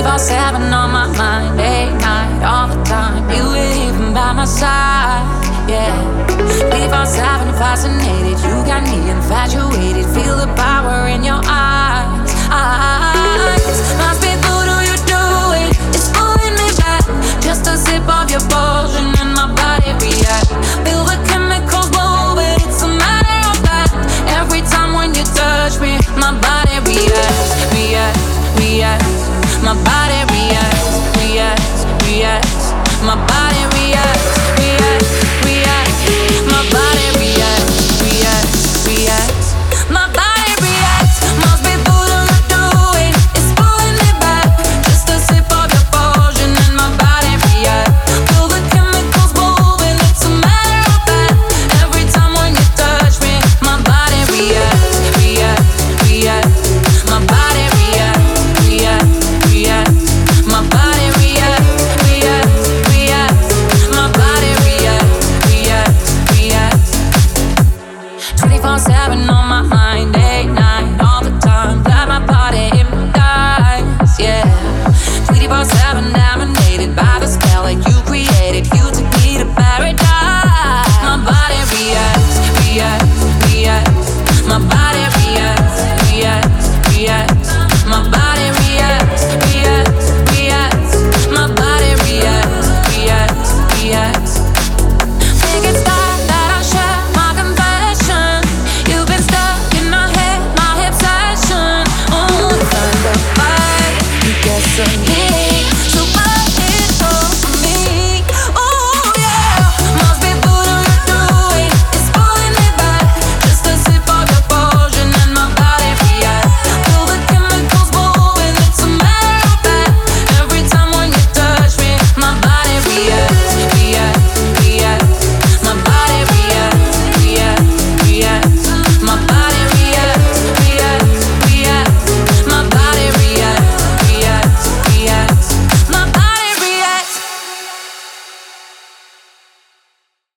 24-7 on my mind, late night, all the time. You were even by my side, yeah. 24-7 fascinated, you got me infatuated. Feel the power in your my body reacts, reacts, reacts. My body reacts, reacts. My body reacts, reacts, reacts.